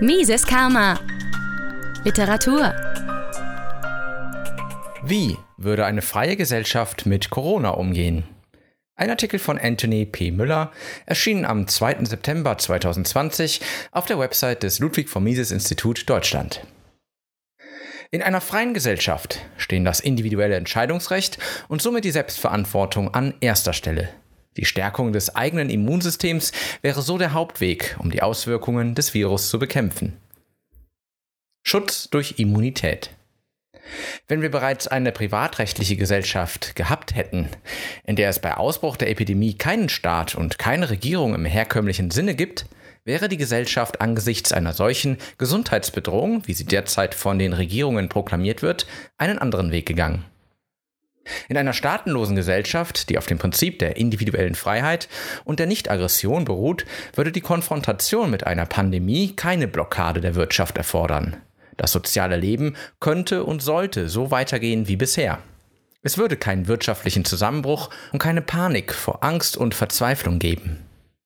Mises Karma. Literatur. Wie würde eine freie Gesellschaft mit Corona umgehen? Ein Artikel von Anthony P. Müller erschien am 2. September 2020 auf der Website des Ludwig von Mises Institut Deutschland. In einer freien Gesellschaft stehen das individuelle Entscheidungsrecht und somit die Selbstverantwortung an erster Stelle. Die Stärkung des eigenen Immunsystems wäre so der Hauptweg, um die Auswirkungen des Virus zu bekämpfen. Schutz durch Immunität. Wenn wir bereits eine privatrechtliche Gesellschaft gehabt hätten, in der es bei Ausbruch der Epidemie keinen Staat und keine Regierung im herkömmlichen Sinne gibt, wäre die Gesellschaft angesichts einer solchen Gesundheitsbedrohung, wie sie derzeit von den Regierungen proklamiert wird, einen anderen Weg gegangen. In einer staatenlosen Gesellschaft, die auf dem Prinzip der individuellen Freiheit und der Nichtaggression beruht, würde die Konfrontation mit einer Pandemie keine Blockade der Wirtschaft erfordern. Das soziale Leben könnte und sollte so weitergehen wie bisher. Es würde keinen wirtschaftlichen Zusammenbruch und keine Panik vor Angst und Verzweiflung geben.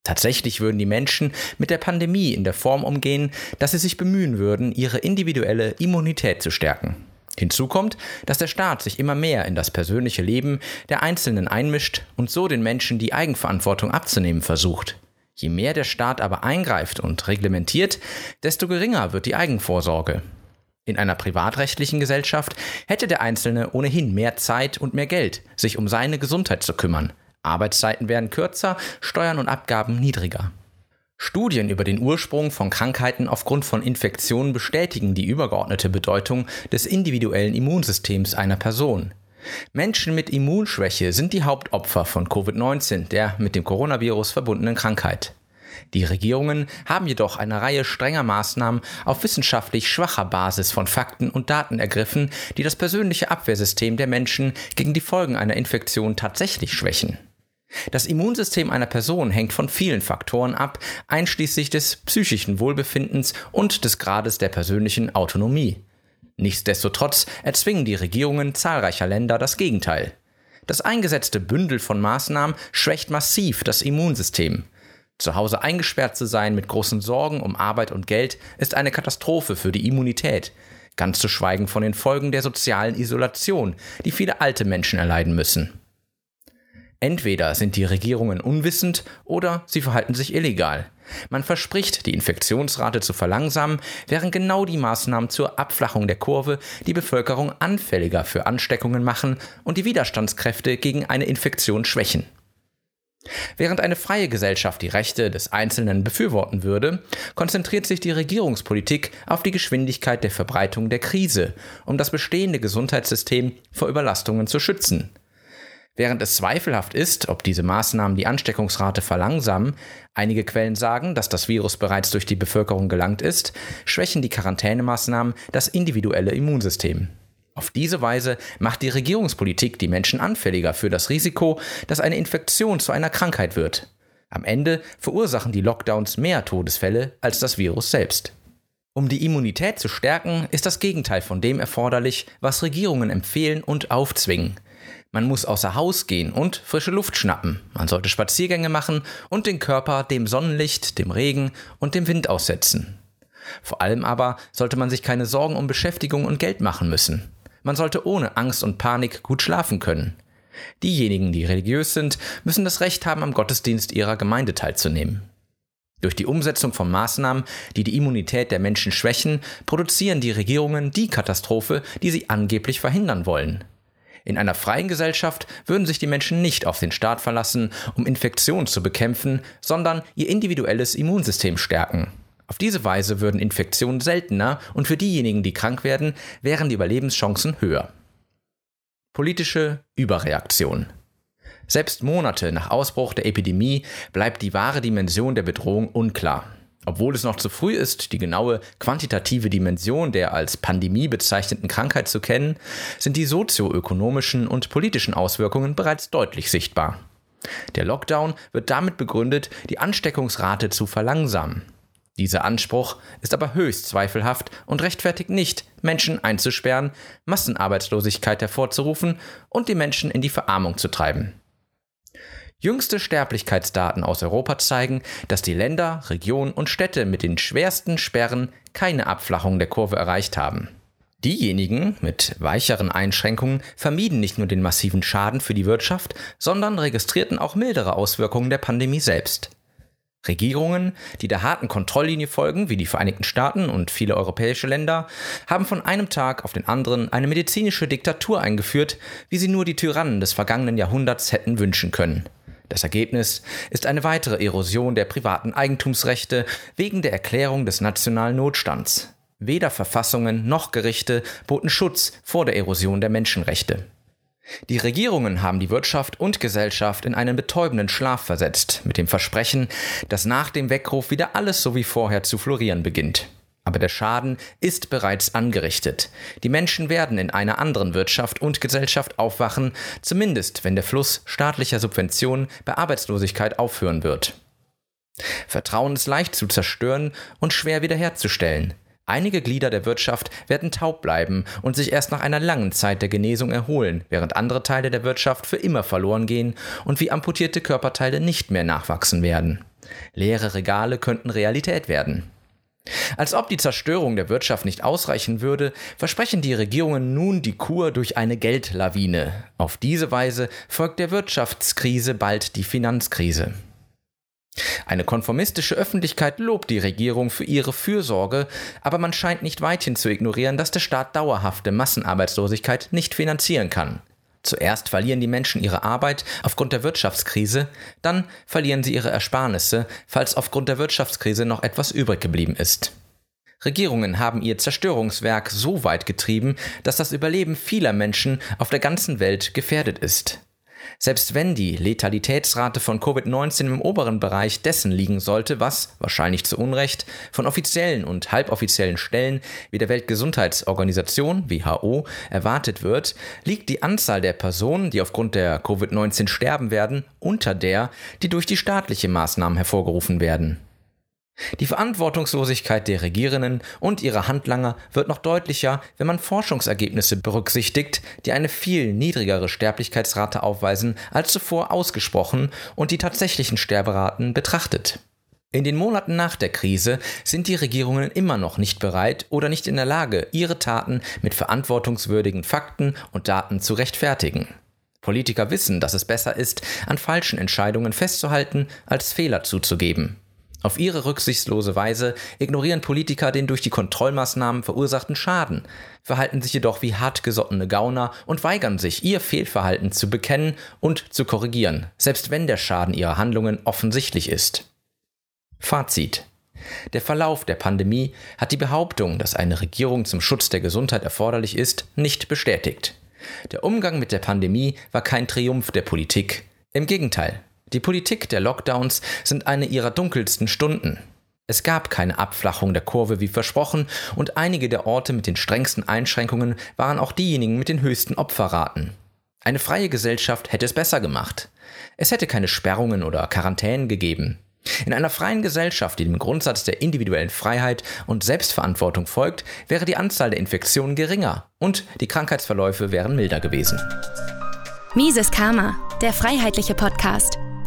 Tatsächlich würden die Menschen mit der Pandemie in der Form umgehen, dass sie sich bemühen würden, ihre individuelle Immunität zu stärken. Hinzu kommt, dass der Staat sich immer mehr in das persönliche Leben der Einzelnen einmischt und so den Menschen die Eigenverantwortung abzunehmen versucht. Je mehr der Staat aber eingreift und reglementiert, desto geringer wird die Eigenvorsorge. In einer privatrechtlichen Gesellschaft hätte der Einzelne ohnehin mehr Zeit und mehr Geld, sich um seine Gesundheit zu kümmern. Arbeitszeiten werden kürzer, Steuern und Abgaben niedriger. Studien über den Ursprung von Krankheiten aufgrund von Infektionen bestätigen die übergeordnete Bedeutung des individuellen Immunsystems einer Person. Menschen mit Immunschwäche sind die Hauptopfer von Covid-19, der mit dem Coronavirus verbundenen Krankheit. Die Regierungen haben jedoch eine Reihe strenger Maßnahmen auf wissenschaftlich schwacher Basis von Fakten und Daten ergriffen, die das persönliche Abwehrsystem der Menschen gegen die Folgen einer Infektion tatsächlich schwächen. Das Immunsystem einer Person hängt von vielen Faktoren ab, einschließlich des psychischen Wohlbefindens und des Grades der persönlichen Autonomie. Nichtsdestotrotz erzwingen die Regierungen zahlreicher Länder das Gegenteil. Das eingesetzte Bündel von Maßnahmen schwächt massiv das Immunsystem. Zu Hause eingesperrt zu sein mit großen Sorgen um Arbeit und Geld ist eine Katastrophe für die Immunität, ganz zu schweigen von den Folgen der sozialen Isolation, die viele alte Menschen erleiden müssen. Entweder sind die Regierungen unwissend oder sie verhalten sich illegal. Man verspricht, die Infektionsrate zu verlangsamen, während genau die Maßnahmen zur Abflachung der Kurve die Bevölkerung anfälliger für Ansteckungen machen und die Widerstandskräfte gegen eine Infektion schwächen. Während eine freie Gesellschaft die Rechte des Einzelnen befürworten würde, konzentriert sich die Regierungspolitik auf die Geschwindigkeit der Verbreitung der Krise, um das bestehende Gesundheitssystem vor Überlastungen zu schützen. Während es zweifelhaft ist, ob diese Maßnahmen die Ansteckungsrate verlangsamen, einige Quellen sagen, dass das Virus bereits durch die Bevölkerung gelangt ist, schwächen die Quarantänemaßnahmen das individuelle Immunsystem. Auf diese Weise macht die Regierungspolitik die Menschen anfälliger für das Risiko, dass eine Infektion zu einer Krankheit wird. Am Ende verursachen die Lockdowns mehr Todesfälle als das Virus selbst. Um die Immunität zu stärken, ist das Gegenteil von dem erforderlich, was Regierungen empfehlen und aufzwingen. Man muss außer Haus gehen und frische Luft schnappen. Man sollte Spaziergänge machen und den Körper dem Sonnenlicht, dem Regen und dem Wind aussetzen. Vor allem aber sollte man sich keine Sorgen um Beschäftigung und Geld machen müssen. Man sollte ohne Angst und Panik gut schlafen können. Diejenigen, die religiös sind, müssen das Recht haben, am Gottesdienst ihrer Gemeinde teilzunehmen. Durch die Umsetzung von Maßnahmen, die die Immunität der Menschen schwächen, produzieren die Regierungen die Katastrophe, die sie angeblich verhindern wollen. In einer freien Gesellschaft würden sich die Menschen nicht auf den Staat verlassen, um Infektionen zu bekämpfen, sondern ihr individuelles Immunsystem stärken. Auf diese Weise würden Infektionen seltener und für diejenigen, die krank werden, wären die Überlebenschancen höher. Politische Überreaktion. Selbst Monate nach Ausbruch der Epidemie bleibt die wahre Dimension der Bedrohung unklar. Obwohl es noch zu früh ist, die genaue quantitative Dimension der als Pandemie bezeichneten Krankheit zu kennen, sind die sozioökonomischen und politischen Auswirkungen bereits deutlich sichtbar. Der Lockdown wird damit begründet, die Ansteckungsrate zu verlangsamen. Dieser Anspruch ist aber höchst zweifelhaft und rechtfertigt nicht, Menschen einzusperren, Massenarbeitslosigkeit hervorzurufen und die Menschen in die Verarmung zu treiben. Jüngste Sterblichkeitsdaten aus Europa zeigen, dass die Länder, Regionen und Städte mit den schwersten Sperren keine Abflachung der Kurve erreicht haben. Diejenigen mit weicheren Einschränkungen vermieden nicht nur den massiven Schaden für die Wirtschaft, sondern registrierten auch mildere Auswirkungen der Pandemie selbst. Regierungen, die der harten Kontrolllinie folgen, wie die Vereinigten Staaten und viele europäische Länder, haben von einem Tag auf den anderen eine medizinische Diktatur eingeführt, wie sie nur die Tyrannen des vergangenen Jahrhunderts hätten wünschen können. Das Ergebnis ist eine weitere Erosion der privaten Eigentumsrechte wegen der Erklärung des nationalen Notstands. Weder Verfassungen noch Gerichte boten Schutz vor der Erosion der Menschenrechte. Die Regierungen haben die Wirtschaft und Gesellschaft in einen betäubenden Schlaf versetzt, mit dem Versprechen, dass nach dem Weckruf wieder alles so wie vorher zu florieren beginnt. Aber der Schaden ist bereits angerichtet. Die Menschen werden in einer anderen Wirtschaft und Gesellschaft aufwachen, zumindest wenn der Fluss staatlicher Subventionen bei Arbeitslosigkeit aufhören wird. Vertrauen ist leicht zu zerstören und schwer wiederherzustellen. Einige Glieder der Wirtschaft werden taub bleiben und sich erst nach einer langen Zeit der Genesung erholen, während andere Teile der Wirtschaft für immer verloren gehen und wie amputierte Körperteile nicht mehr nachwachsen werden. Leere Regale könnten Realität werden. Als ob die Zerstörung der Wirtschaft nicht ausreichen würde, versprechen die Regierungen nun die Kur durch eine Geldlawine. Auf diese Weise folgt der Wirtschaftskrise bald die Finanzkrise. Eine konformistische Öffentlichkeit lobt die Regierung für ihre Fürsorge, aber man scheint nicht weithin zu ignorieren, dass der Staat dauerhafte Massenarbeitslosigkeit nicht finanzieren kann. Zuerst verlieren die Menschen ihre Arbeit aufgrund der Wirtschaftskrise, dann verlieren sie ihre Ersparnisse, falls aufgrund der Wirtschaftskrise noch etwas übrig geblieben ist. Regierungen haben ihr Zerstörungswerk so weit getrieben, dass das Überleben vieler Menschen auf der ganzen Welt gefährdet ist. Selbst wenn die Letalitätsrate von Covid-19 im oberen Bereich dessen liegen sollte, was, wahrscheinlich zu Unrecht, von offiziellen und halboffiziellen Stellen wie der Weltgesundheitsorganisation WHO erwartet wird, liegt die Anzahl der Personen, die aufgrund der Covid-19 sterben werden, unter der, die durch die staatliche Maßnahmen hervorgerufen werden. Die Verantwortungslosigkeit der Regierenden und ihrer Handlanger wird noch deutlicher, wenn man Forschungsergebnisse berücksichtigt, die eine viel niedrigere Sterblichkeitsrate aufweisen als zuvor ausgesprochen und die tatsächlichen Sterberaten betrachtet. In den Monaten nach der Krise sind die Regierungen immer noch nicht bereit oder nicht in der Lage, ihre Taten mit verantwortungswürdigen Fakten und Daten zu rechtfertigen. Politiker wissen, dass es besser ist, an falschen Entscheidungen festzuhalten, als Fehler zuzugeben. Auf ihre rücksichtslose Weise ignorieren Politiker den durch die Kontrollmaßnahmen verursachten Schaden, verhalten sich jedoch wie hartgesottene Gauner und weigern sich, ihr Fehlverhalten zu bekennen und zu korrigieren, selbst wenn der Schaden ihrer Handlungen offensichtlich ist. Fazit. Der Verlauf der Pandemie hat die Behauptung, dass eine Regierung zum Schutz der Gesundheit erforderlich ist, nicht bestätigt. Der Umgang mit der Pandemie war kein Triumph der Politik. Im Gegenteil, die Politik der Lockdowns sind eine ihrer dunkelsten Stunden. Es gab keine Abflachung der Kurve wie versprochen und einige der Orte mit den strengsten Einschränkungen waren auch diejenigen mit den höchsten Opferraten. Eine freie Gesellschaft hätte es besser gemacht. Es hätte keine Sperrungen oder Quarantänen gegeben. In einer freien Gesellschaft, die dem Grundsatz der individuellen Freiheit und Selbstverantwortung folgt, wäre die Anzahl der Infektionen geringer und die Krankheitsverläufe wären milder gewesen. Mises Karma, der freiheitliche Podcast